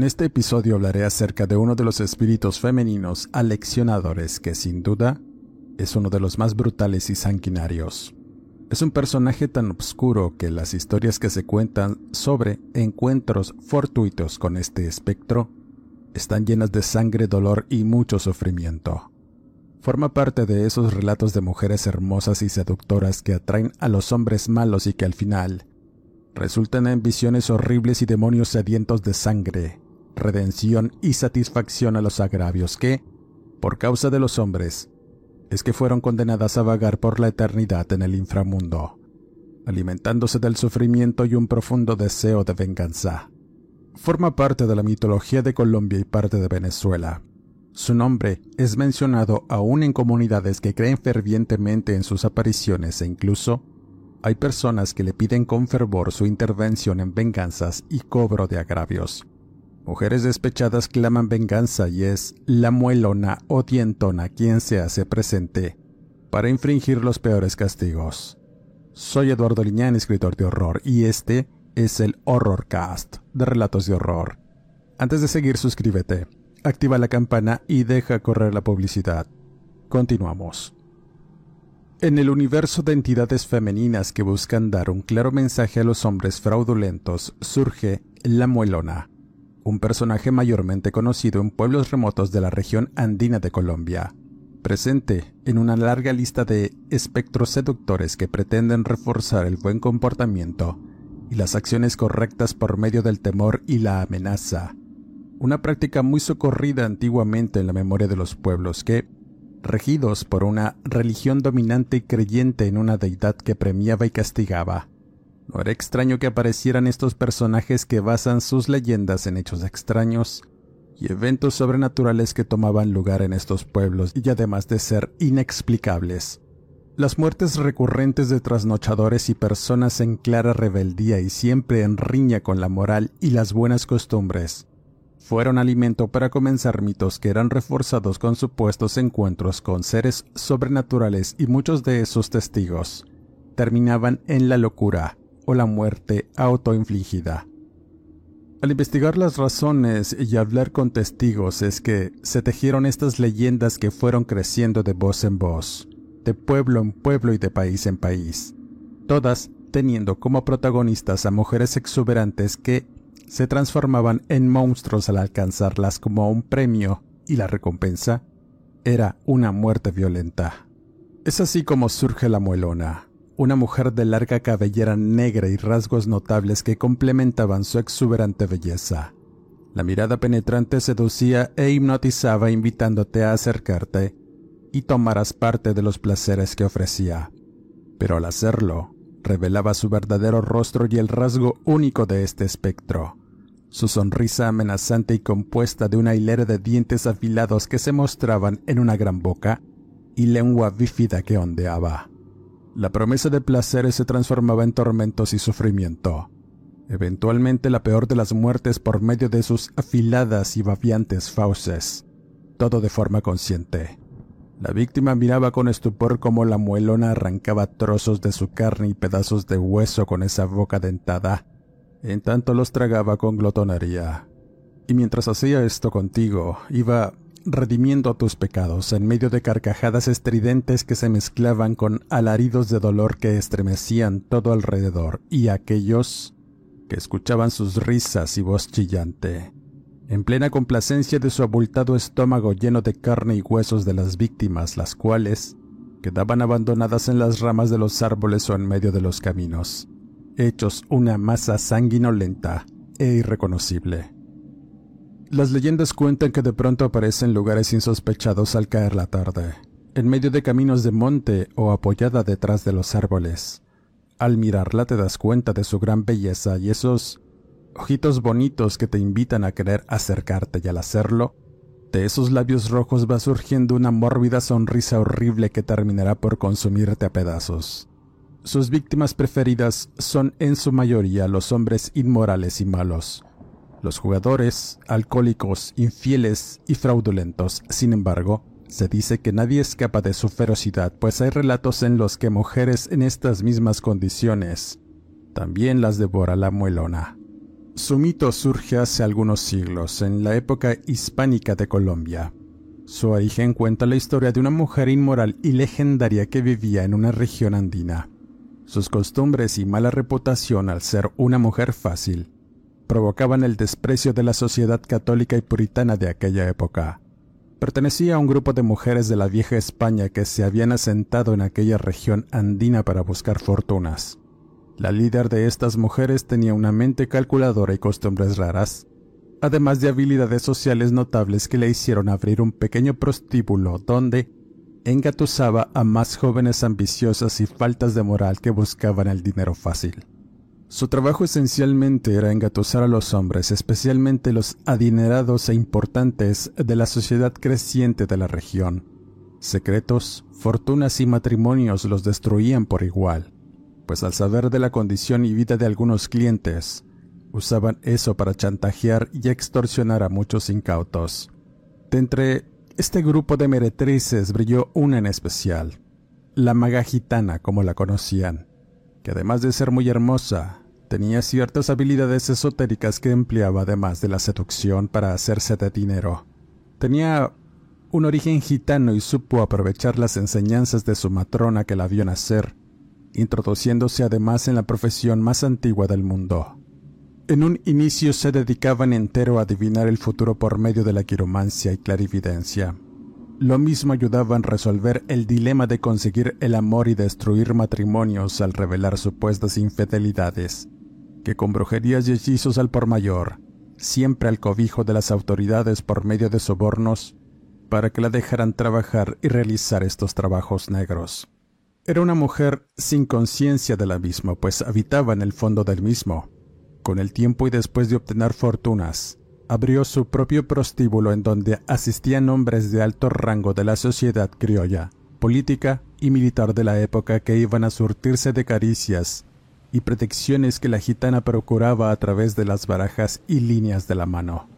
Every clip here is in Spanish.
En este episodio hablaré acerca de uno de los espíritus femeninos aleccionadores que sin duda es uno de los más brutales y sanguinarios. Es un personaje tan oscuro que las historias que se cuentan sobre encuentros fortuitos con este espectro están llenas de sangre, dolor y mucho sufrimiento. Forma parte de esos relatos de mujeres hermosas y seductoras que atraen a los hombres malos y que al final resultan en visiones horribles y demonios sedientos de sangre, redención y satisfacción a los agravios que, por causa de los hombres, es que fueron condenadas a vagar por la eternidad en el inframundo, alimentándose del sufrimiento y un profundo deseo de venganza. Forma parte de la mitología de Colombia y parte de Venezuela. Su nombre es mencionado aún en comunidades que creen fervientemente en sus apariciones e incluso hay personas que le piden con fervor su intervención en venganzas y cobro de agravios. Mujeres despechadas claman venganza y es la muelona o dientona quien se hace presente para infringir los peores castigos. Soy Eduardo Liñán, escritor de horror, y este es el Horrorcast de Relatos de Horror. Antes de seguir, suscríbete, activa la campana y deja correr la publicidad. Continuamos. En el universo de entidades femeninas que buscan dar un claro mensaje a los hombres fraudulentos surge la Muelona, un personaje mayormente conocido en pueblos remotos de la región andina de Colombia, presente en una larga lista de espectros seductores que pretenden reforzar el buen comportamiento y las acciones correctas por medio del temor y la amenaza, una práctica muy socorrida antiguamente en la memoria de los pueblos que, regidos por una religión dominante y creyente en una deidad que premiaba y castigaba. No era extraño que aparecieran estos personajes que basan sus leyendas en hechos extraños y eventos sobrenaturales que tomaban lugar en estos pueblos y además de ser inexplicables. Las muertes recurrentes de trasnochadores y personas en clara rebeldía y siempre en riña con la moral y las buenas costumbres fueron alimento para comenzar mitos que eran reforzados con supuestos encuentros con seres sobrenaturales y muchos de esos testigos terminaban en la locura o la muerte autoinfligida. Al investigar las razones y hablar con testigos es que se tejieron estas leyendas que fueron creciendo de voz en voz, de pueblo en pueblo y de país en país, todas teniendo como protagonistas a mujeres exuberantes que se transformaban en monstruos al alcanzarlas como un premio y la recompensa era una muerte violenta. Es así como surge la muelona, una mujer de larga cabellera negra y rasgos notables que complementaban su exuberante belleza. La mirada penetrante seducía e hipnotizaba invitándote a acercarte y tomaras parte de los placeres que ofrecía. Pero al hacerlo, revelaba su verdadero rostro y el rasgo único de este espectro, su sonrisa amenazante y compuesta de una hilera de dientes afilados que se mostraban en una gran boca y lengua bífida que ondeaba. La promesa de placeres se transformaba en tormentos y sufrimiento. Eventualmente la peor de las muertes por medio de sus afiladas y babiantes fauces, todo de forma consciente. La víctima miraba con estupor cómo la muelona arrancaba trozos de su carne y pedazos de hueso con esa boca dentada en tanto los tragaba con glotonería. Y mientras hacía esto contigo, iba redimiendo tus pecados en medio de carcajadas estridentes que se mezclaban con alaridos de dolor que estremecían todo alrededor, y aquellos que escuchaban sus risas y voz chillante en plena complacencia de su abultado estómago lleno de carne y huesos de las víctimas, las cuales quedaban abandonadas en las ramas de los árboles o en medio de los caminos, hechos una masa sanguinolenta e irreconocible. Las leyendas cuentan que de pronto aparece en lugares insospechados al caer la tarde, en medio de caminos de monte o apoyada detrás de los árboles. Al mirarla te das cuenta de su gran belleza y esos ojitos bonitos que te invitan a querer acercarte y al hacerlo, de esos labios rojos va surgiendo una mórbida sonrisa horrible que terminará por consumirte a pedazos. Sus víctimas preferidas son en su mayoría los hombres inmorales y malos, los jugadores, alcohólicos, infieles y fraudulentos. Sin embargo, se dice que nadie escapa de su ferocidad, pues hay relatos en los que mujeres en estas mismas condiciones también las devora la muelona. Su mito surge hace algunos siglos, en la época hispánica de Colombia. Su origen cuenta la historia de una mujer inmoral y legendaria que vivía en una región andina. Sus costumbres y mala reputación al ser una mujer fácil provocaban el desprecio de la sociedad católica y puritana de aquella época. Pertenecía a un grupo de mujeres de la vieja España que se habían asentado en aquella región andina para buscar fortunas. La líder de estas mujeres tenía una mente calculadora y costumbres raras, además de habilidades sociales notables que le hicieron abrir un pequeño prostíbulo donde engatusaba a más jóvenes ambiciosas y faltas de moral que buscaban el dinero fácil. Su trabajo esencialmente era engatusar a los hombres, especialmente los adinerados e importantes de la sociedad creciente de la región. Secretos, fortunas y matrimonios los destruían por igual pues al saber de la condición y vida de algunos clientes, usaban eso para chantajear y extorsionar a muchos incautos. De entre este grupo de meretrices brilló una en especial, la maga gitana como la conocían, que además de ser muy hermosa, tenía ciertas habilidades esotéricas que empleaba además de la seducción para hacerse de dinero. Tenía un origen gitano y supo aprovechar las enseñanzas de su matrona que la vio nacer introduciéndose además en la profesión más antigua del mundo. En un inicio se dedicaban entero a adivinar el futuro por medio de la quiromancia y clarividencia. Lo mismo ayudaban a resolver el dilema de conseguir el amor y destruir matrimonios al revelar supuestas infidelidades, que con brujerías y hechizos al por mayor, siempre al cobijo de las autoridades por medio de sobornos, para que la dejaran trabajar y realizar estos trabajos negros. Era una mujer sin conciencia del abismo, pues habitaba en el fondo del mismo. Con el tiempo y después de obtener fortunas, abrió su propio prostíbulo en donde asistían hombres de alto rango de la sociedad criolla, política y militar de la época que iban a surtirse de caricias y protecciones que la gitana procuraba a través de las barajas y líneas de la mano.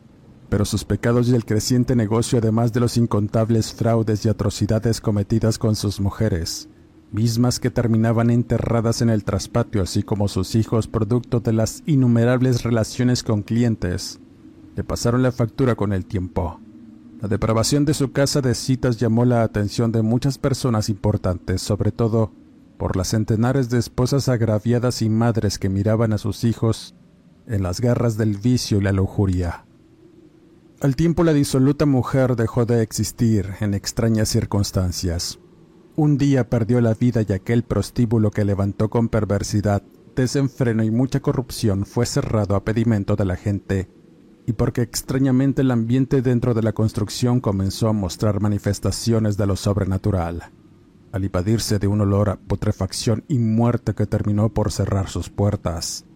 Pero sus pecados y el creciente negocio, además de los incontables fraudes y atrocidades cometidas con sus mujeres, mismas que terminaban enterradas en el traspatio, así como sus hijos producto de las innumerables relaciones con clientes, le pasaron la factura con el tiempo. La depravación de su casa de citas llamó la atención de muchas personas importantes, sobre todo por las centenares de esposas agraviadas y madres que miraban a sus hijos en las garras del vicio y la lujuria. Al tiempo la disoluta mujer dejó de existir en extrañas circunstancias. Un día perdió la vida y aquel prostíbulo que levantó con perversidad, desenfreno y mucha corrupción fue cerrado a pedimento de la gente, y porque extrañamente el ambiente dentro de la construcción comenzó a mostrar manifestaciones de lo sobrenatural, al invadirse de un olor a putrefacción y muerte que terminó por cerrar sus puertas.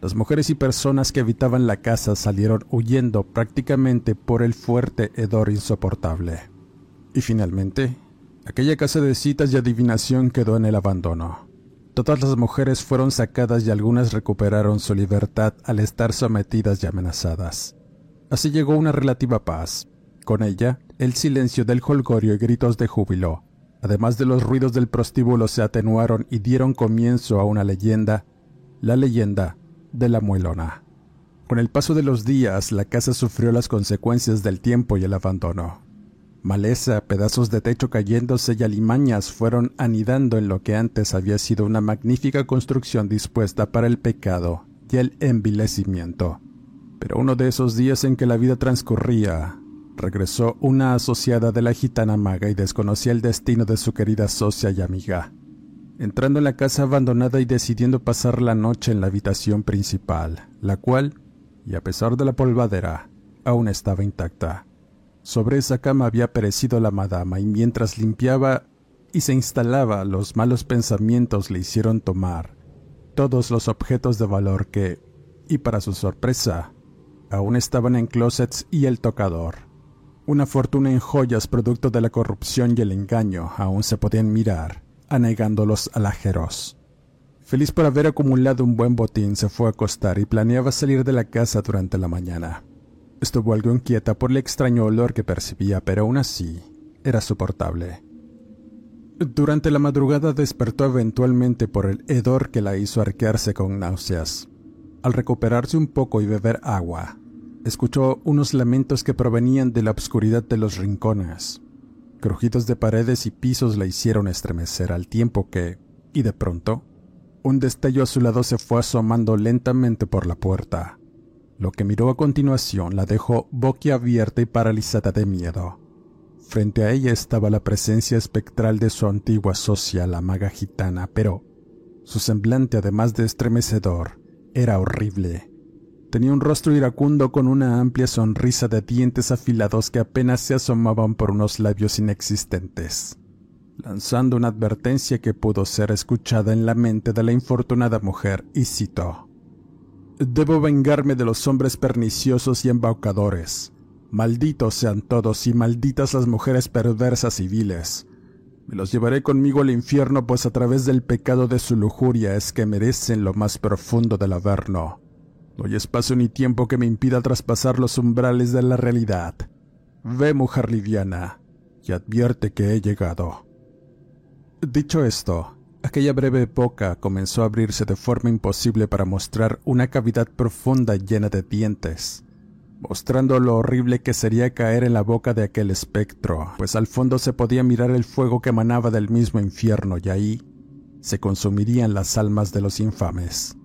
Las mujeres y personas que habitaban la casa salieron huyendo prácticamente por el fuerte hedor insoportable. Y finalmente, Aquella casa de citas y adivinación quedó en el abandono. Todas las mujeres fueron sacadas y algunas recuperaron su libertad al estar sometidas y amenazadas. Así llegó una relativa paz. Con ella, el silencio del holgorio y gritos de júbilo, además de los ruidos del prostíbulo, se atenuaron y dieron comienzo a una leyenda, la leyenda de la muelona. Con el paso de los días, la casa sufrió las consecuencias del tiempo y el abandono. Maleza, pedazos de techo cayéndose y alimañas fueron anidando en lo que antes había sido una magnífica construcción dispuesta para el pecado y el envilecimiento. Pero uno de esos días en que la vida transcurría, regresó una asociada de la gitana maga y desconocía el destino de su querida socia y amiga. Entrando en la casa abandonada y decidiendo pasar la noche en la habitación principal, la cual, y a pesar de la polvadera, aún estaba intacta. Sobre esa cama había perecido la madama y mientras limpiaba y se instalaba, los malos pensamientos le hicieron tomar todos los objetos de valor que, y para su sorpresa, aún estaban en closets y el tocador. Una fortuna en joyas producto de la corrupción y el engaño aún se podían mirar, anegando los alajeros. Feliz por haber acumulado un buen botín, se fue a acostar y planeaba salir de la casa durante la mañana. Estuvo algo inquieta por el extraño olor que percibía, pero aún así era soportable. Durante la madrugada despertó eventualmente por el hedor que la hizo arquearse con náuseas. Al recuperarse un poco y beber agua, escuchó unos lamentos que provenían de la oscuridad de los rincones. Crujidos de paredes y pisos la hicieron estremecer al tiempo que, y de pronto, un destello a su lado se fue asomando lentamente por la puerta. Lo que miró a continuación la dejó boquiabierta y paralizada de miedo. Frente a ella estaba la presencia espectral de su antigua socia, la maga gitana, pero su semblante, además de estremecedor, era horrible. Tenía un rostro iracundo con una amplia sonrisa de dientes afilados que apenas se asomaban por unos labios inexistentes, lanzando una advertencia que pudo ser escuchada en la mente de la infortunada mujer, y citó: Debo vengarme de los hombres perniciosos y embaucadores. Malditos sean todos y malditas las mujeres perversas y viles. Me los llevaré conmigo al infierno, pues a través del pecado de su lujuria es que merecen lo más profundo del averno. No hay espacio ni tiempo que me impida traspasar los umbrales de la realidad. Ve, mujer liviana, y advierte que he llegado. Dicho esto, aquella breve boca comenzó a abrirse de forma imposible para mostrar una cavidad profunda llena de dientes, mostrando lo horrible que sería caer en la boca de aquel espectro, pues al fondo se podía mirar el fuego que emanaba del mismo infierno y ahí se consumirían las almas de los infames.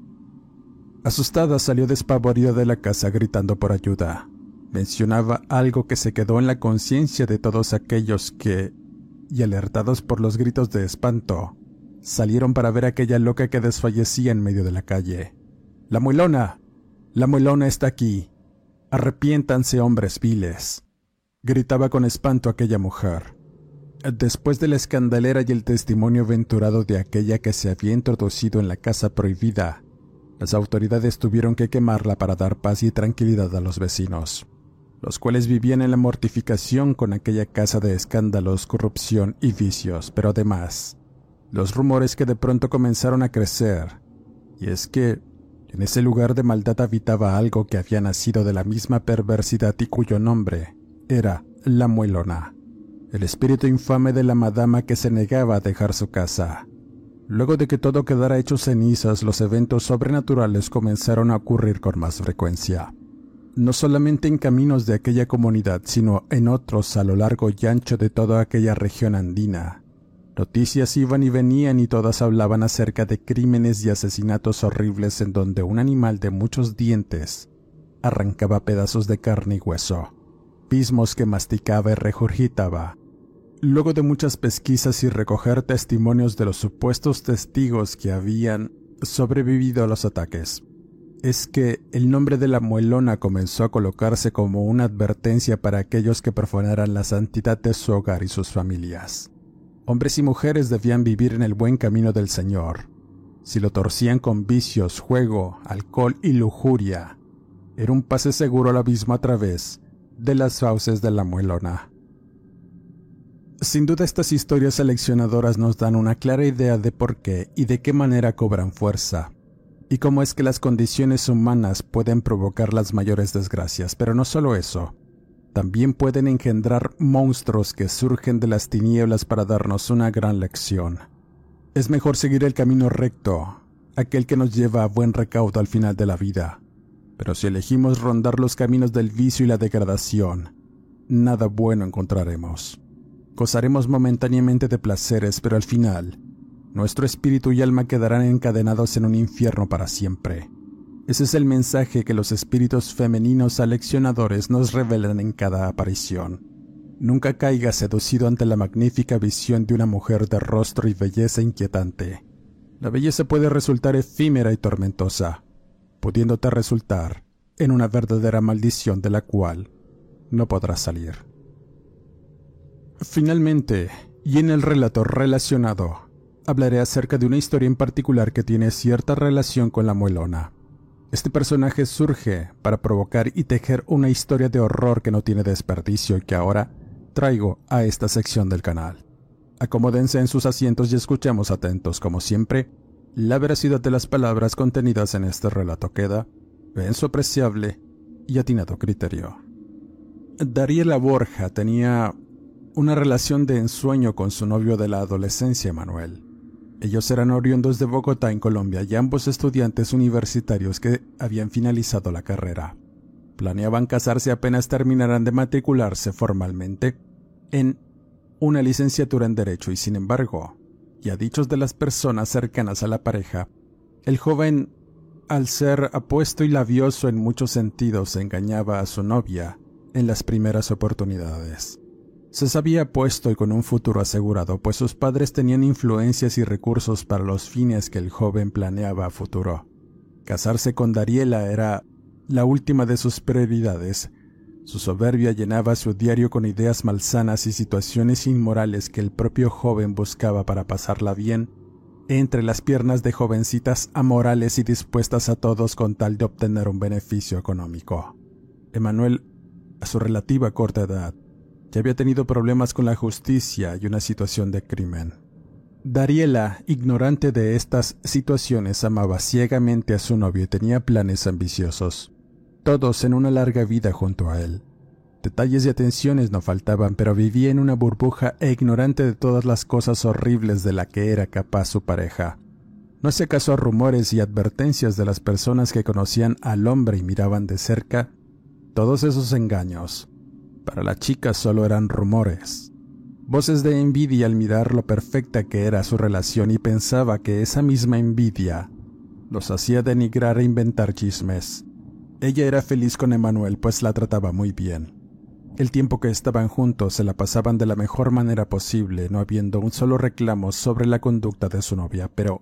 Asustada salió despavorida de la casa gritando por ayuda. Mencionaba algo que se quedó en la conciencia de todos aquellos que, y alertados por los gritos de espanto, salieron para ver a aquella loca que desfallecía en medio de la calle. La muelona. La muelona está aquí. Arrepiéntanse, hombres viles. gritaba con espanto aquella mujer. Después de la escandalera y el testimonio aventurado de aquella que se había introducido en la casa prohibida, las autoridades tuvieron que quemarla para dar paz y tranquilidad a los vecinos, los cuales vivían en la mortificación con aquella casa de escándalos, corrupción y vicios, pero además, los rumores que de pronto comenzaron a crecer, y es que en ese lugar de maldad habitaba algo que había nacido de la misma perversidad y cuyo nombre era la muelona, el espíritu infame de la madama que se negaba a dejar su casa Luego de que todo quedara hecho cenizas, los eventos sobrenaturales comenzaron a ocurrir con más frecuencia. No solamente en caminos de aquella comunidad, sino en otros a lo largo y ancho de toda aquella región andina. Noticias iban y venían y todas hablaban acerca de crímenes y asesinatos horribles en donde un animal de muchos dientes arrancaba pedazos de carne y hueso, pismos que masticaba y regurgitaba, Luego de muchas pesquisas y recoger testimonios de los supuestos testigos que habían sobrevivido a los ataques, es que el nombre de la muelona comenzó a colocarse como una advertencia para aquellos que profanaran la santidad de su hogar y sus familias. Hombres y mujeres debían vivir en el buen camino del Señor. Si lo torcían con vicios, juego, alcohol y lujuria, era un pase seguro al abismo a través de las fauces de la muelona. Sin duda estas historias seleccionadoras nos dan una clara idea de por qué y de qué manera cobran fuerza, y cómo es que las condiciones humanas pueden provocar las mayores desgracias, pero no solo eso, también pueden engendrar monstruos que surgen de las tinieblas para darnos una gran lección. Es mejor seguir el camino recto, aquel que nos lleva a buen recaudo al final de la vida, pero si elegimos rondar los caminos del vicio y la degradación, nada bueno encontraremos. Gozaremos momentáneamente de placeres, pero al final, nuestro espíritu y alma quedarán encadenados en un infierno para siempre. Ese es el mensaje que los espíritus femeninos aleccionadores nos revelan en cada aparición. Nunca caiga seducido ante la magnífica visión de una mujer de rostro y belleza inquietante. La belleza puede resultar efímera y tormentosa, pudiéndote resultar en una verdadera maldición de la cual no podrás salir. Finalmente, y en el relato relacionado, hablaré acerca de una historia en particular que tiene cierta relación con la muelona. Este personaje surge para provocar y tejer una historia de horror que no tiene desperdicio y que ahora traigo a esta sección del canal. Acomódense en sus asientos y escuchemos atentos, como siempre, la veracidad de las palabras contenidas en este relato queda en su apreciable y atinado criterio. Dariela Borja tenía una relación de ensueño con su novio de la adolescencia, Manuel. Ellos eran oriundos de Bogotá, en Colombia, y ambos estudiantes universitarios que habían finalizado la carrera. Planeaban casarse apenas terminaran de matricularse formalmente en una licenciatura en Derecho y sin embargo, y a dichos de las personas cercanas a la pareja, el joven, al ser apuesto y labioso en muchos sentidos, engañaba a su novia en las primeras oportunidades. Se sabía puesto y con un futuro asegurado, pues sus padres tenían influencias y recursos para los fines que el joven planeaba a futuro. Casarse con Dariela era la última de sus prioridades. Su soberbia llenaba su diario con ideas malsanas y situaciones inmorales que el propio joven buscaba para pasarla bien entre las piernas de jovencitas amorales y dispuestas a todos con tal de obtener un beneficio económico. Emanuel, a su relativa corta edad, había tenido problemas con la justicia y una situación de crimen. Dariela, ignorante de estas situaciones, amaba ciegamente a su novio y tenía planes ambiciosos, todos en una larga vida junto a él. Detalles y atenciones no faltaban, pero vivía en una burbuja e ignorante de todas las cosas horribles de la que era capaz su pareja. No hacía caso a rumores y advertencias de las personas que conocían al hombre y miraban de cerca todos esos engaños para la chica solo eran rumores. Voces de envidia al mirar lo perfecta que era su relación y pensaba que esa misma envidia los hacía denigrar e inventar chismes. Ella era feliz con Emanuel pues la trataba muy bien. El tiempo que estaban juntos se la pasaban de la mejor manera posible, no habiendo un solo reclamo sobre la conducta de su novia, pero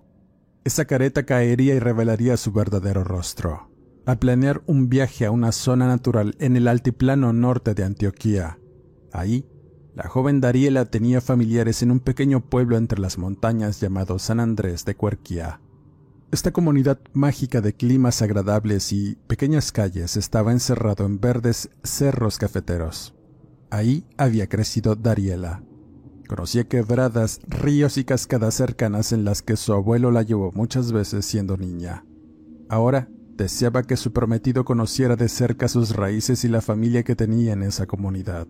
esa careta caería y revelaría su verdadero rostro a planear un viaje a una zona natural en el altiplano norte de Antioquía. Ahí, la joven Dariela tenía familiares en un pequeño pueblo entre las montañas llamado San Andrés de Cuerquía. Esta comunidad mágica de climas agradables y pequeñas calles estaba encerrado en verdes cerros cafeteros. Ahí había crecido Dariela. Conocía quebradas, ríos y cascadas cercanas en las que su abuelo la llevó muchas veces siendo niña. Ahora Deseaba que su prometido conociera de cerca sus raíces y la familia que tenía en esa comunidad.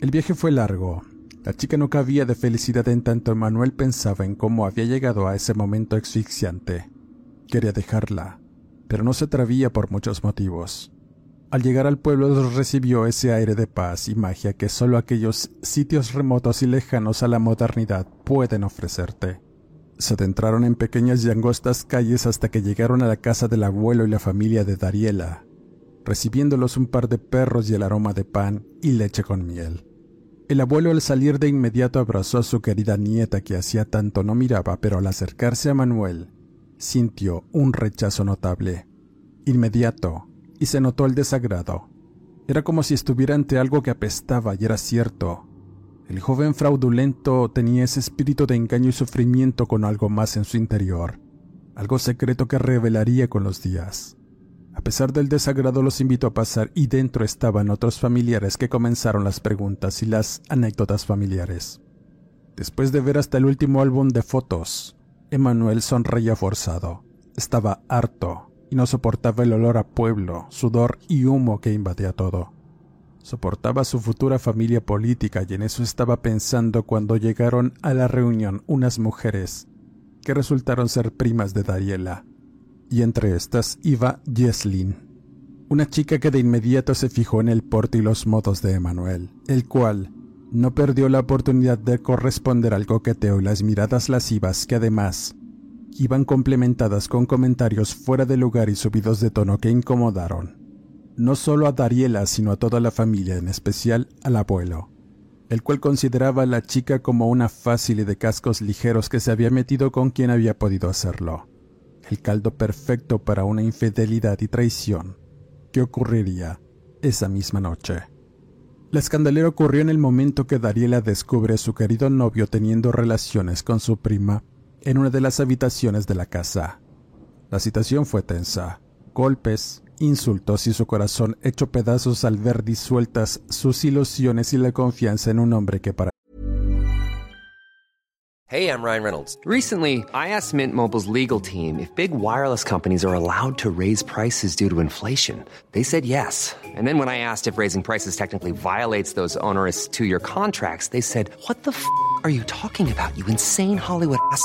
El viaje fue largo. La chica no cabía de felicidad en tanto Manuel pensaba en cómo había llegado a ese momento asfixiante. Quería dejarla, pero no se atrevía por muchos motivos. Al llegar al pueblo recibió ese aire de paz y magia que solo aquellos sitios remotos y lejanos a la modernidad pueden ofrecerte. Se adentraron en pequeñas y angostas calles hasta que llegaron a la casa del abuelo y la familia de Dariela, recibiéndolos un par de perros y el aroma de pan y leche con miel. El abuelo al salir de inmediato abrazó a su querida nieta que hacía tanto no miraba, pero al acercarse a Manuel, sintió un rechazo notable, inmediato, y se notó el desagrado. Era como si estuviera ante algo que apestaba y era cierto, el joven fraudulento tenía ese espíritu de engaño y sufrimiento con algo más en su interior, algo secreto que revelaría con los días. A pesar del desagrado los invitó a pasar y dentro estaban otros familiares que comenzaron las preguntas y las anécdotas familiares. Después de ver hasta el último álbum de fotos, Emanuel sonreía forzado. Estaba harto y no soportaba el olor a pueblo, sudor y humo que invadía todo. Soportaba su futura familia política y en eso estaba pensando cuando llegaron a la reunión unas mujeres que resultaron ser primas de Dariela. Y entre estas iba Jesslyn, una chica que de inmediato se fijó en el porte y los modos de Emanuel, el cual no perdió la oportunidad de corresponder al coqueteo y las miradas lascivas que además iban complementadas con comentarios fuera de lugar y subidos de tono que incomodaron, no solo a Dariela, sino a toda la familia, en especial al abuelo, el cual consideraba a la chica como una fácil y de cascos ligeros que se había metido con quien había podido hacerlo, el caldo perfecto para una infidelidad y traición que ocurriría esa misma noche. La escandalera ocurrió en el momento que Dariela descubre a su querido novio teniendo relaciones con su prima en una de las habitaciones de la casa. La situación fue tensa. Golpes, insultos y su corazón hecho pedazos al ver disueltas sus ilusiones y la confianza en un hombre que para Hey, I'm Ryan Reynolds. Recently, I asked Mint Mobile's legal team if big wireless companies are allowed to raise prices due to inflation. They said yes. And then when I asked if raising prices technically violates those onerous two-year contracts, they said, "What the f*** are you talking about? You insane Hollywood ass."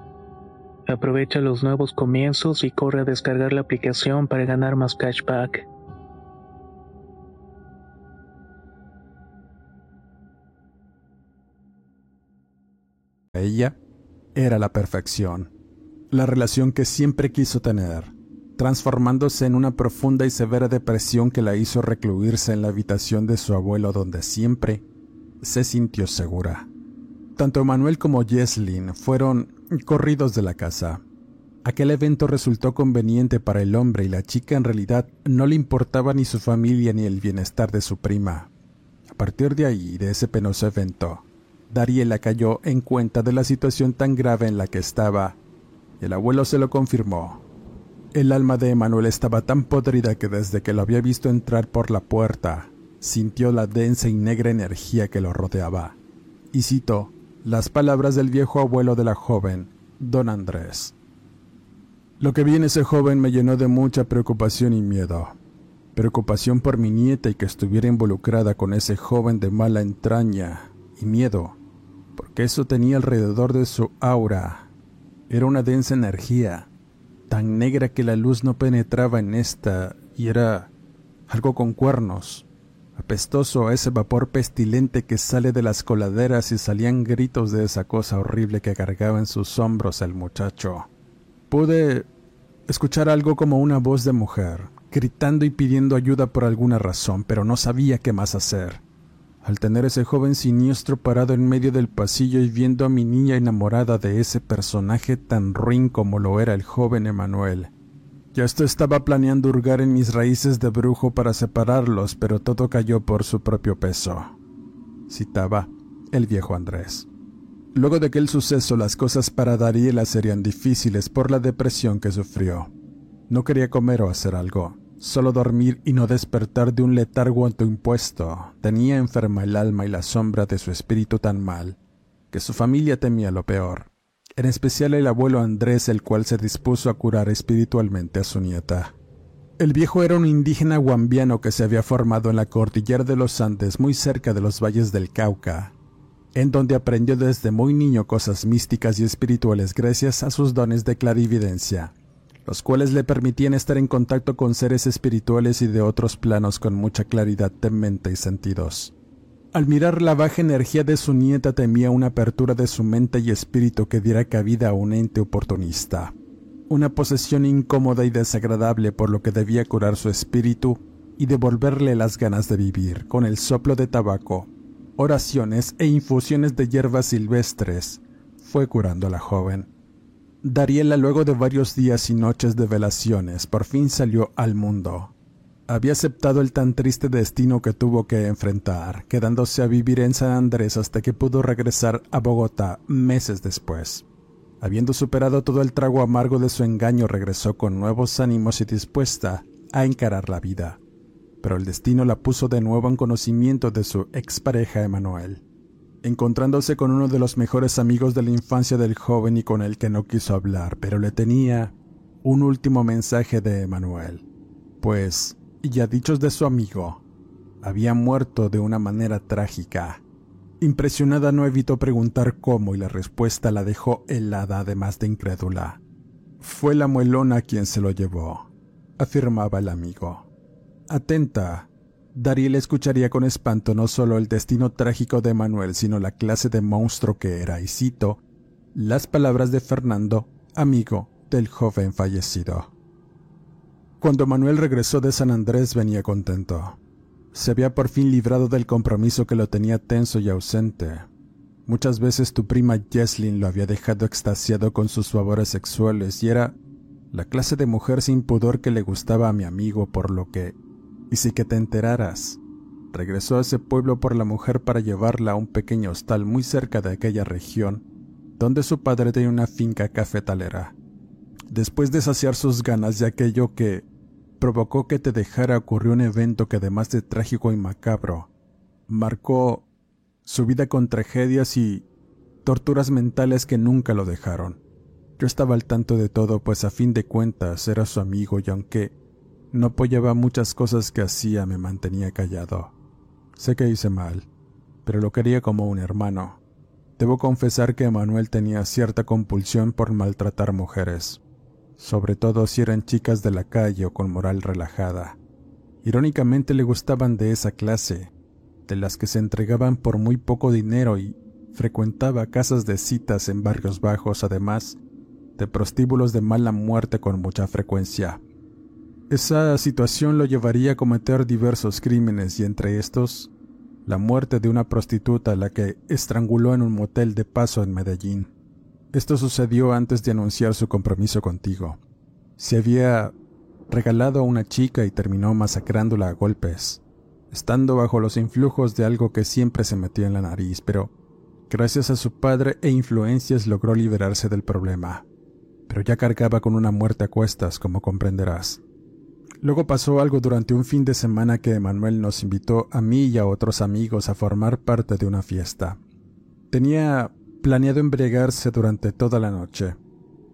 Aprovecha los nuevos comienzos y corre a descargar la aplicación para ganar más cashback. Ella era la perfección, la relación que siempre quiso tener, transformándose en una profunda y severa depresión que la hizo recluirse en la habitación de su abuelo donde siempre se sintió segura. Tanto Manuel como Jesslyn fueron corridos de la casa. Aquel evento resultó conveniente para el hombre y la chica en realidad no le importaba ni su familia ni el bienestar de su prima. A partir de ahí, de ese penoso evento, Dariela cayó en cuenta de la situación tan grave en la que estaba, el abuelo se lo confirmó. El alma de Emanuel estaba tan podrida que desde que lo había visto entrar por la puerta, sintió la densa y negra energía que lo rodeaba. Y citó las palabras del viejo abuelo de la joven, don Andrés. Lo que vi en ese joven me llenó de mucha preocupación y miedo. Preocupación por mi nieta y que estuviera involucrada con ese joven de mala entraña, y miedo, porque eso tenía alrededor de su aura. Era una densa energía, tan negra que la luz no penetraba en esta, y era algo con cuernos, apestoso a ese vapor pestilente que sale de las coladeras y salían gritos de esa cosa horrible que cargaba en sus hombros el muchacho. Pude escuchar algo como una voz de mujer, gritando y pidiendo ayuda por alguna razón, pero no sabía qué más hacer. Al tener ese joven siniestro parado en medio del pasillo y viendo a mi niña enamorada de ese personaje tan ruin como lo era el joven Emanuel, Yo esto estaba planeando hurgar en mis raíces de brujo para separarlos, pero todo cayó por su propio peso. Citaba el viejo Andrés. Luego de aquel suceso las cosas para Dariela serían difíciles por la depresión que sufrió. No quería comer o hacer algo, solo dormir y no despertar de un letargo autoimpuesto. Tenía enferma el alma y la sombra de su espíritu tan mal, que su familia temía lo peor en especial el abuelo Andrés, el cual se dispuso a curar espiritualmente a su nieta. El viejo era un indígena guambiano que se había formado en la cordillera de los Andes, muy cerca de los valles del Cauca, en donde aprendió desde muy niño cosas místicas y espirituales gracias a sus dones de clarividencia, los cuales le permitían estar en contacto con seres espirituales y de otros planos con mucha claridad de mente y sentidos. Al mirar la baja energía de su nieta temía una apertura de su mente y espíritu que diera cabida a un ente oportunista. Una posesión incómoda y desagradable por lo que debía curar su espíritu y devolverle las ganas de vivir con el soplo de tabaco, oraciones e infusiones de hierbas silvestres. Fue curando a la joven. Dariela, luego de varios días y noches de velaciones, por fin salió al mundo había aceptado el tan triste destino que tuvo que enfrentar, quedándose a vivir en San Andrés hasta que pudo regresar a Bogotá meses después. Habiendo superado todo el trago amargo de su engaño, regresó con nuevos ánimos y dispuesta a encarar la vida. Pero el destino la puso de nuevo en conocimiento de su expareja Emanuel, encontrándose con uno de los mejores amigos de la infancia del joven y con el que no quiso hablar, pero le tenía un último mensaje de Emanuel, pues y a dichos de su amigo, había muerto de una manera trágica. Impresionada no evitó preguntar cómo y la respuesta la dejó helada además de incrédula. Fue la muelona quien se lo llevó, afirmaba el amigo. Atenta, Dariel escucharía con espanto no solo el destino trágico de Manuel, sino la clase de monstruo que era, y cito, las palabras de Fernando, amigo del joven fallecido. Cuando Manuel regresó de San Andrés venía contento. Se había por fin librado del compromiso que lo tenía tenso y ausente. Muchas veces tu prima Jesslyn lo había dejado extasiado con sus favores sexuales y era la clase de mujer sin pudor que le gustaba a mi amigo, por lo que, y si que te enteraras, regresó a ese pueblo por la mujer para llevarla a un pequeño hostal muy cerca de aquella región, donde su padre tenía una finca cafetalera. Después de saciar sus ganas de aquello que provocó que te dejara ocurrió un evento que además de trágico y macabro, marcó su vida con tragedias y torturas mentales que nunca lo dejaron. Yo estaba al tanto de todo, pues a fin de cuentas era su amigo y aunque no apoyaba muchas cosas que hacía, me mantenía callado. Sé que hice mal, pero lo quería como un hermano. Debo confesar que Emanuel tenía cierta compulsión por maltratar mujeres sobre todo si eran chicas de la calle o con moral relajada. Irónicamente le gustaban de esa clase, de las que se entregaban por muy poco dinero y frecuentaba casas de citas en barrios bajos, además de prostíbulos de mala muerte con mucha frecuencia. Esa situación lo llevaría a cometer diversos crímenes y entre estos, la muerte de una prostituta a la que estranguló en un motel de paso en Medellín. Esto sucedió antes de anunciar su compromiso contigo. Se había regalado a una chica y terminó masacrándola a golpes, estando bajo los influjos de algo que siempre se metió en la nariz, pero gracias a su padre e influencias logró liberarse del problema. Pero ya cargaba con una muerte a cuestas, como comprenderás. Luego pasó algo durante un fin de semana que Emanuel nos invitó a mí y a otros amigos a formar parte de una fiesta. Tenía planeado embriagarse durante toda la noche.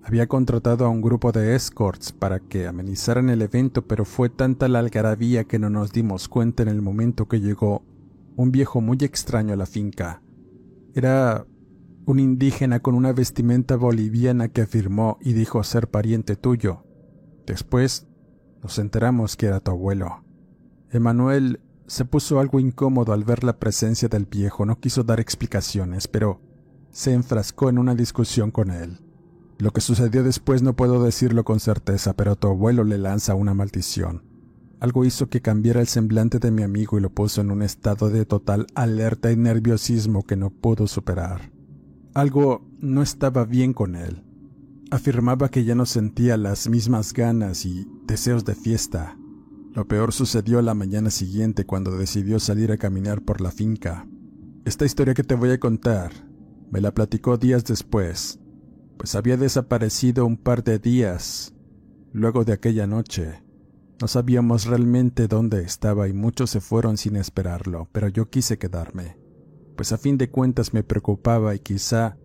Había contratado a un grupo de escorts para que amenizaran el evento, pero fue tanta la algarabía que no nos dimos cuenta en el momento que llegó un viejo muy extraño a la finca. Era un indígena con una vestimenta boliviana que afirmó y dijo ser pariente tuyo. Después nos enteramos que era tu abuelo. Emanuel se puso algo incómodo al ver la presencia del viejo, no quiso dar explicaciones, pero se enfrascó en una discusión con él. Lo que sucedió después no puedo decirlo con certeza, pero tu abuelo le lanza una maldición. Algo hizo que cambiara el semblante de mi amigo y lo puso en un estado de total alerta y nerviosismo que no pudo superar. Algo no estaba bien con él. Afirmaba que ya no sentía las mismas ganas y deseos de fiesta. Lo peor sucedió la mañana siguiente cuando decidió salir a caminar por la finca. Esta historia que te voy a contar me la platicó días después, pues había desaparecido un par de días luego de aquella noche. No sabíamos realmente dónde estaba y muchos se fueron sin esperarlo, pero yo quise quedarme, pues a fin de cuentas me preocupaba y quizá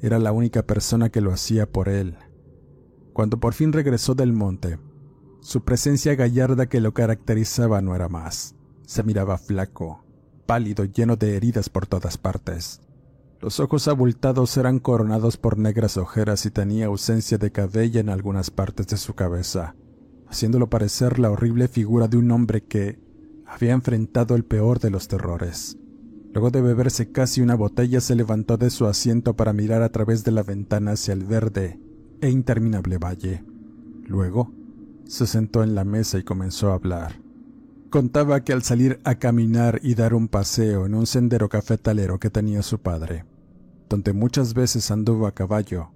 era la única persona que lo hacía por él. Cuando por fin regresó del monte, su presencia gallarda que lo caracterizaba no era más. Se miraba flaco, pálido, lleno de heridas por todas partes. Los ojos abultados eran coronados por negras ojeras y tenía ausencia de cabello en algunas partes de su cabeza, haciéndolo parecer la horrible figura de un hombre que había enfrentado el peor de los terrores. Luego de beberse casi una botella se levantó de su asiento para mirar a través de la ventana hacia el verde e interminable valle. Luego se sentó en la mesa y comenzó a hablar. Contaba que al salir a caminar y dar un paseo en un sendero cafetalero que tenía su padre, donde muchas veces anduvo a caballo,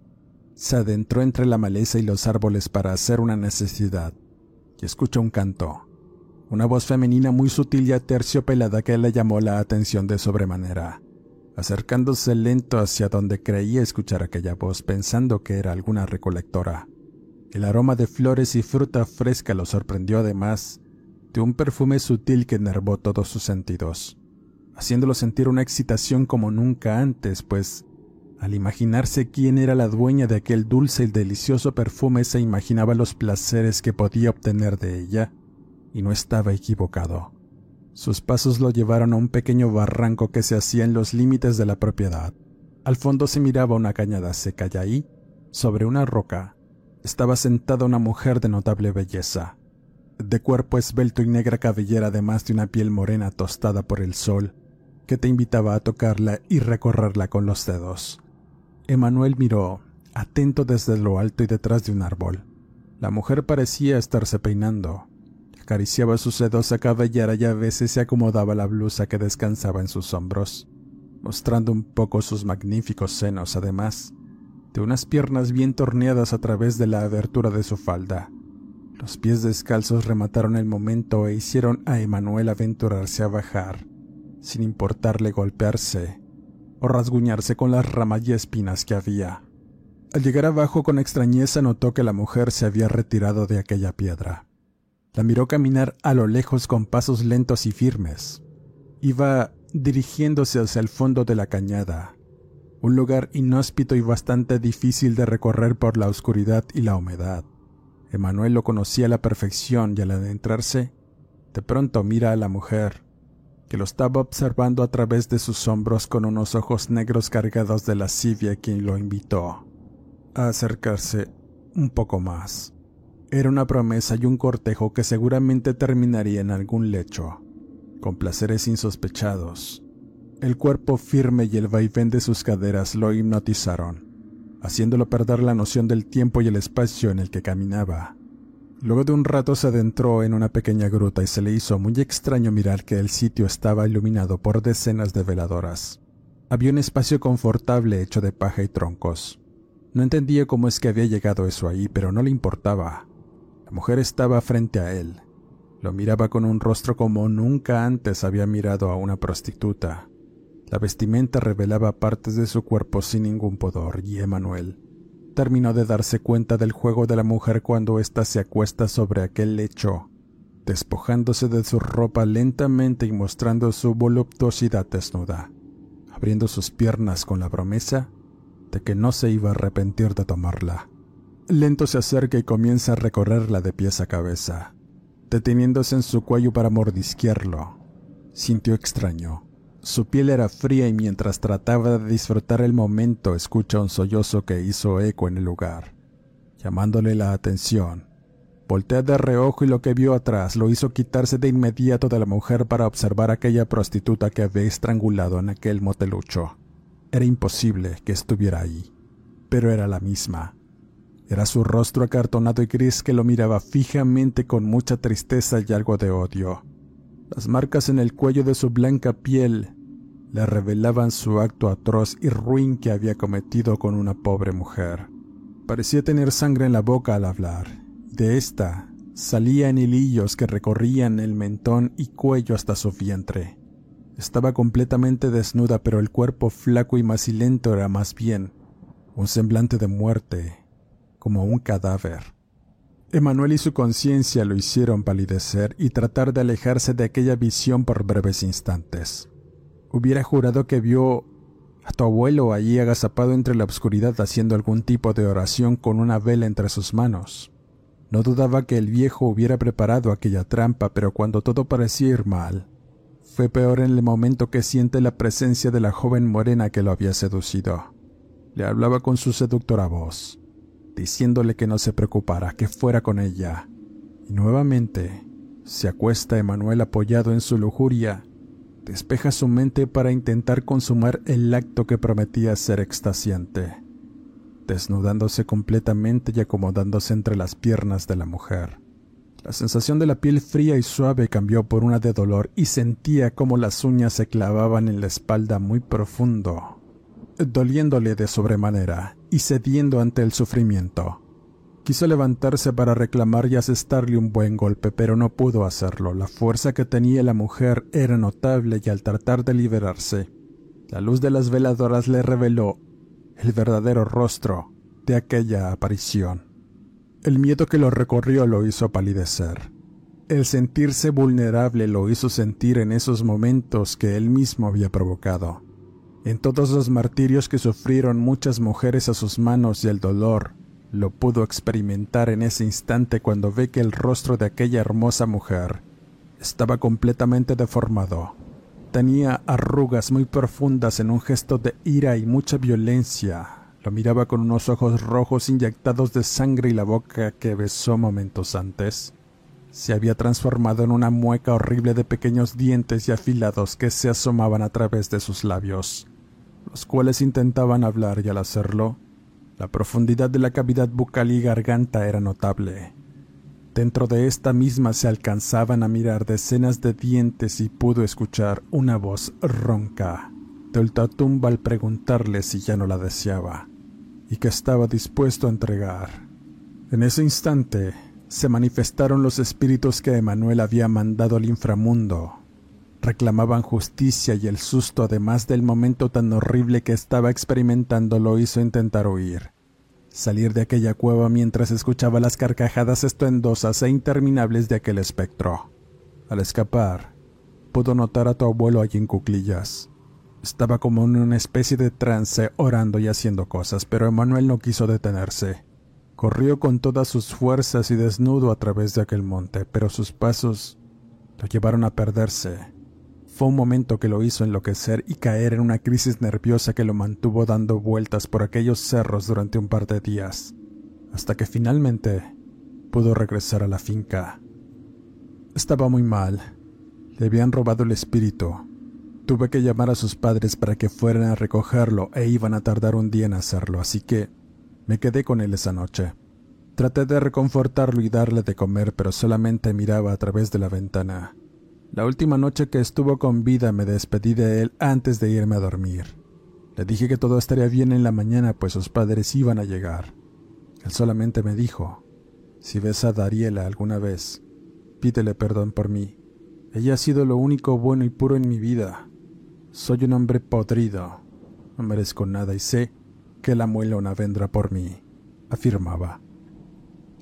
se adentró entre la maleza y los árboles para hacer una necesidad, y escuchó un canto, una voz femenina muy sutil y aterciopelada que le llamó la atención de sobremanera, acercándose lento hacia donde creía escuchar aquella voz pensando que era alguna recolectora. El aroma de flores y fruta fresca lo sorprendió además de un perfume sutil que enervó todos sus sentidos, haciéndolo sentir una excitación como nunca antes, pues al imaginarse quién era la dueña de aquel dulce y delicioso perfume se imaginaba los placeres que podía obtener de ella, y no estaba equivocado. Sus pasos lo llevaron a un pequeño barranco que se hacía en los límites de la propiedad. Al fondo se miraba una cañada seca y ahí, sobre una roca, estaba sentada una mujer de notable belleza de cuerpo esbelto y negra cabellera además de una piel morena tostada por el sol, que te invitaba a tocarla y recorrerla con los dedos. Emanuel miró, atento desde lo alto y detrás de un árbol. La mujer parecía estarse peinando. Acariciaba su sedosa cabellera y a veces se acomodaba la blusa que descansaba en sus hombros, mostrando un poco sus magníficos senos, además de unas piernas bien torneadas a través de la abertura de su falda. Los pies descalzos remataron el momento e hicieron a Emanuel aventurarse a bajar, sin importarle golpearse o rasguñarse con las ramas y espinas que había. Al llegar abajo con extrañeza notó que la mujer se había retirado de aquella piedra. La miró caminar a lo lejos con pasos lentos y firmes. Iba dirigiéndose hacia el fondo de la cañada, un lugar inhóspito y bastante difícil de recorrer por la oscuridad y la humedad. Emanuel lo conocía a la perfección y al adentrarse, de pronto mira a la mujer, que lo estaba observando a través de sus hombros con unos ojos negros cargados de lascivia quien lo invitó a acercarse un poco más. Era una promesa y un cortejo que seguramente terminaría en algún lecho, con placeres insospechados. El cuerpo firme y el vaivén de sus caderas lo hipnotizaron haciéndolo perder la noción del tiempo y el espacio en el que caminaba. Luego de un rato se adentró en una pequeña gruta y se le hizo muy extraño mirar que el sitio estaba iluminado por decenas de veladoras. Había un espacio confortable hecho de paja y troncos. No entendía cómo es que había llegado eso ahí, pero no le importaba. La mujer estaba frente a él. Lo miraba con un rostro como nunca antes había mirado a una prostituta. La vestimenta revelaba partes de su cuerpo sin ningún pudor, y Emanuel terminó de darse cuenta del juego de la mujer cuando ésta se acuesta sobre aquel lecho, despojándose de su ropa lentamente y mostrando su voluptuosidad desnuda, abriendo sus piernas con la promesa de que no se iba a arrepentir de tomarla. Lento se acerca y comienza a recorrerla de pies a cabeza, deteniéndose en su cuello para mordisquearlo. Sintió extraño su piel era fría y mientras trataba de disfrutar el momento escucha un sollozo que hizo eco en el lugar, llamándole la atención. Voltea de reojo y lo que vio atrás lo hizo quitarse de inmediato de la mujer para observar a aquella prostituta que había estrangulado en aquel motelucho. Era imposible que estuviera ahí, pero era la misma. Era su rostro acartonado y gris que lo miraba fijamente con mucha tristeza y algo de odio. Las marcas en el cuello de su blanca piel le revelaban su acto atroz y ruin que había cometido con una pobre mujer. Parecía tener sangre en la boca al hablar. De esta salían hilillos que recorrían el mentón y cuello hasta su vientre. Estaba completamente desnuda, pero el cuerpo flaco y macilento era más bien un semblante de muerte, como un cadáver. Emanuel y su conciencia lo hicieron palidecer y tratar de alejarse de aquella visión por breves instantes. Hubiera jurado que vio a tu abuelo allí agazapado entre la oscuridad haciendo algún tipo de oración con una vela entre sus manos. No dudaba que el viejo hubiera preparado aquella trampa, pero cuando todo parecía ir mal, fue peor en el momento que siente la presencia de la joven morena que lo había seducido. Le hablaba con su seductora voz diciéndole que no se preocupara, que fuera con ella. Y nuevamente se acuesta Emanuel apoyado en su lujuria, despeja su mente para intentar consumar el acto que prometía ser extasiante, desnudándose completamente y acomodándose entre las piernas de la mujer. La sensación de la piel fría y suave cambió por una de dolor y sentía como las uñas se clavaban en la espalda muy profundo, doliéndole de sobremanera y cediendo ante el sufrimiento. Quiso levantarse para reclamar y asestarle un buen golpe, pero no pudo hacerlo. La fuerza que tenía la mujer era notable y al tratar de liberarse, la luz de las veladoras le reveló el verdadero rostro de aquella aparición. El miedo que lo recorrió lo hizo palidecer. El sentirse vulnerable lo hizo sentir en esos momentos que él mismo había provocado en todos los martirios que sufrieron muchas mujeres a sus manos y el dolor, lo pudo experimentar en ese instante cuando ve que el rostro de aquella hermosa mujer estaba completamente deformado. Tenía arrugas muy profundas en un gesto de ira y mucha violencia. Lo miraba con unos ojos rojos inyectados de sangre y la boca que besó momentos antes se había transformado en una mueca horrible de pequeños dientes y afilados que se asomaban a través de sus labios los cuales intentaban hablar y al hacerlo, la profundidad de la cavidad bucal y garganta era notable. Dentro de esta misma se alcanzaban a mirar decenas de dientes y pudo escuchar una voz ronca de al preguntarle si ya no la deseaba y que estaba dispuesto a entregar. En ese instante se manifestaron los espíritus que Emanuel había mandado al inframundo reclamaban justicia y el susto, además del momento tan horrible que estaba experimentando, lo hizo intentar huir. Salir de aquella cueva mientras escuchaba las carcajadas estruendosas e interminables de aquel espectro. Al escapar, pudo notar a tu abuelo allí en cuclillas. Estaba como en una especie de trance orando y haciendo cosas, pero Emanuel no quiso detenerse. Corrió con todas sus fuerzas y desnudo a través de aquel monte, pero sus pasos lo llevaron a perderse fue un momento que lo hizo enloquecer y caer en una crisis nerviosa que lo mantuvo dando vueltas por aquellos cerros durante un par de días, hasta que finalmente pudo regresar a la finca. Estaba muy mal. Le habían robado el espíritu. Tuve que llamar a sus padres para que fueran a recogerlo e iban a tardar un día en hacerlo, así que me quedé con él esa noche. Traté de reconfortarlo y darle de comer, pero solamente miraba a través de la ventana. La última noche que estuvo con vida me despedí de él antes de irme a dormir. Le dije que todo estaría bien en la mañana, pues sus padres iban a llegar. Él solamente me dijo, si ves a Dariela alguna vez, pídele perdón por mí. Ella ha sido lo único bueno y puro en mi vida. Soy un hombre podrido. No merezco nada y sé que la muelona vendrá por mí, afirmaba.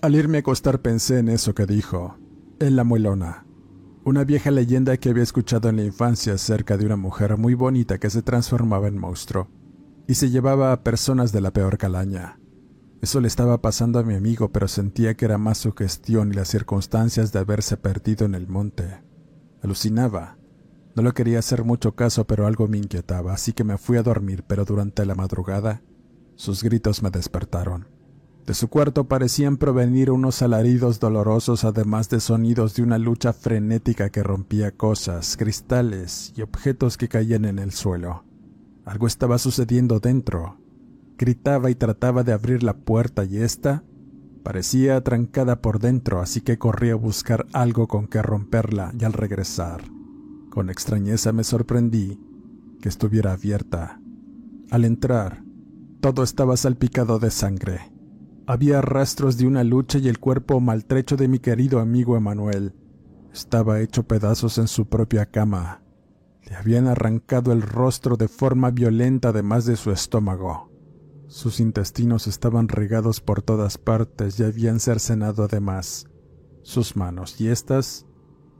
Al irme a acostar pensé en eso que dijo, en la muelona una vieja leyenda que había escuchado en la infancia acerca de una mujer muy bonita que se transformaba en monstruo y se llevaba a personas de la peor calaña. Eso le estaba pasando a mi amigo, pero sentía que era más su gestión y las circunstancias de haberse perdido en el monte. Alucinaba. No lo quería hacer mucho caso, pero algo me inquietaba, así que me fui a dormir, pero durante la madrugada sus gritos me despertaron. De su cuarto parecían provenir unos alaridos dolorosos, además de sonidos de una lucha frenética que rompía cosas, cristales y objetos que caían en el suelo. Algo estaba sucediendo dentro. Gritaba y trataba de abrir la puerta y ésta parecía atrancada por dentro, así que corrí a buscar algo con que romperla y al regresar, con extrañeza me sorprendí que estuviera abierta. Al entrar, todo estaba salpicado de sangre Había rastros de una lucha y el cuerpo maltrecho de mi querido amigo Emanuel estaba hecho pedazos en su propia cama. Le habían arrancado el rostro de forma violenta además de su estómago. Sus intestinos estaban regados por todas partes y habían cercenado además sus manos, y éstas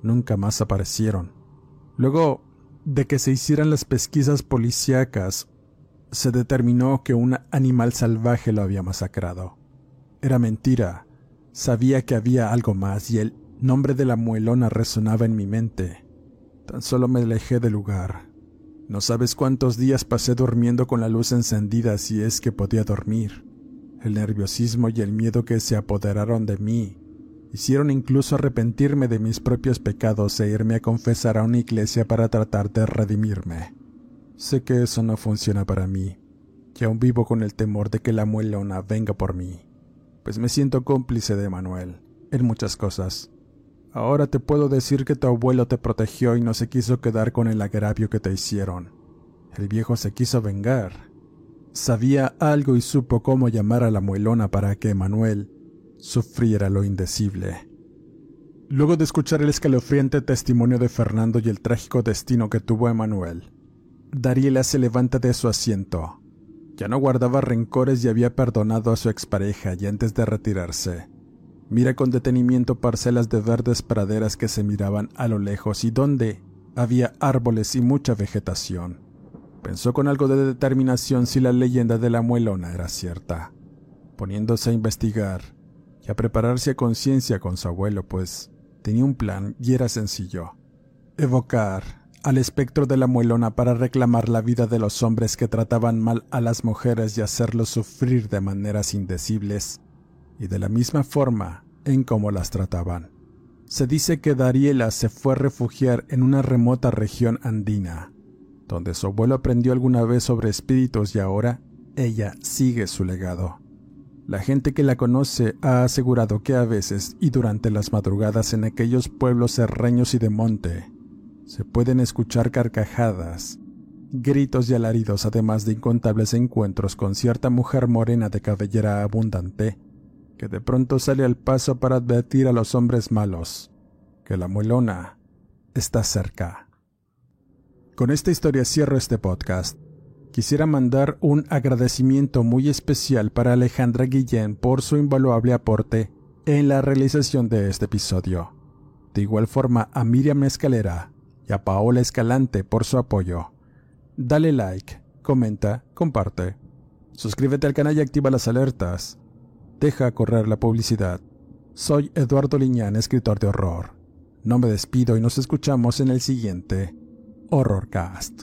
nunca más aparecieron. Luego de que se hicieran las pesquisas policíacas, se determinó que un animal salvaje lo había masacrado. Era mentira. Sabía que había algo más y el nombre de la muelona resonaba en mi mente. Tan solo me alejé del lugar. No sabes cuántos días pasé durmiendo con la luz encendida si es que podía dormir. El nerviosismo y el miedo que se apoderaron de mí hicieron incluso arrepentirme de mis propios pecados e irme a confesar a una iglesia para tratar de redimirme. Sé que eso no funciona para mí, y aún vivo con el temor de que la muelona venga por mí, pues me siento cómplice de Manuel en muchas cosas. Ahora te puedo decir que tu abuelo te protegió y no se quiso quedar con el agravio que te hicieron. El viejo se quiso vengar. Sabía algo y supo cómo llamar a la muelona para que Manuel sufriera lo indecible. Luego de escuchar el escalofriante testimonio de Fernando y el trágico destino que tuvo Emanuel, Dariela se levanta de su asiento. Ya no guardaba rencores y había perdonado a su expareja y antes de retirarse, mira con detenimiento parcelas de verdes praderas que se miraban a lo lejos y donde había árboles y mucha vegetación. Pensó con algo de determinación si la leyenda de la muelona era cierta, poniéndose a investigar y a prepararse a conciencia con su abuelo, pues tenía un plan y era sencillo. Evocar al espectro de la muelona para reclamar la vida de los hombres que trataban mal a las mujeres y hacerlos sufrir de maneras indecibles, y de la misma forma en cómo las trataban. Se dice que Dariela se fue a refugiar en una remota región andina, donde su abuelo aprendió alguna vez sobre espíritus y ahora ella sigue su legado. La gente que la conoce ha asegurado que a veces y durante las madrugadas en aquellos pueblos serreños y de monte se pueden escuchar carcajadas, gritos y alaridos además de incontables encuentros con cierta mujer morena de cabellera abundante que de pronto sale al paso para advertir a los hombres malos que la muelona está cerca. Con esta historia cierro este podcast quisiera mandar un agradecimiento muy especial para Alejandra Guillén por su invaluable aporte en la realización de este episodio. De igual forma a Miriam Escalera y a Paola Escalante por su apoyo. Dale like, comenta, comparte. Suscríbete al canal y activa las alertas. Deja correr la publicidad. Soy Eduardo Liñán, escritor de horror. No me despido y nos escuchamos en el siguiente Horrorcast.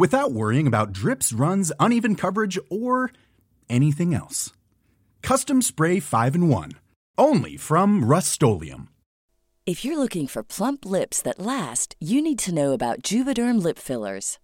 without worrying about drips, runs, uneven coverage, or anything else. Custom Spray 5 in 1 only from Rustolium. If you're looking for plump lips that last, you need to know about Juvederm lip fillers.